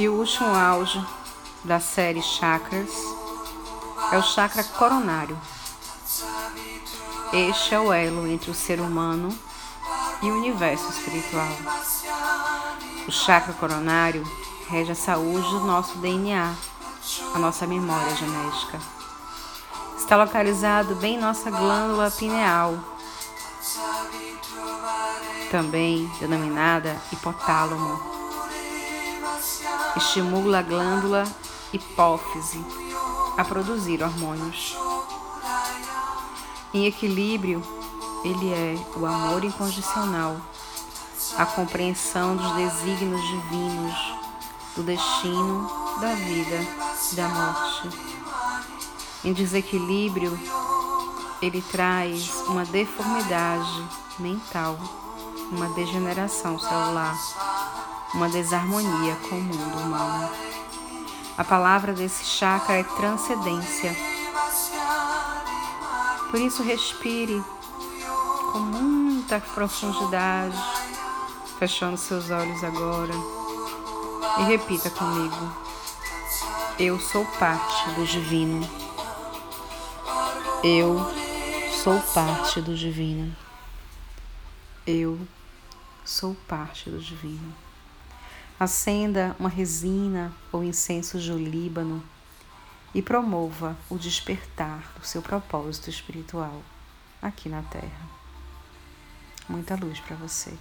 E o último auge da série Chakras é o chakra coronário. Este é o elo entre o ser humano e o universo espiritual. O chakra coronário rege a saúde do nosso DNA, a nossa memória genética. Está localizado bem em nossa glândula pineal, também denominada hipotálamo. Estimula a glândula hipófise a produzir hormônios. Em equilíbrio, ele é o amor incondicional, a compreensão dos desígnios divinos, do destino, da vida da morte. Em desequilíbrio, ele traz uma deformidade mental, uma degeneração celular, uma desarmonia com o mundo humano. A palavra desse chakra é transcendência. Por isso, respire com muita profundidade, fechando seus olhos agora e repita comigo: Eu sou parte do divino. Eu sou parte do divino. Eu sou parte do divino. Acenda uma resina ou incenso de líbano e promova o despertar do seu propósito espiritual aqui na Terra. Muita luz para você.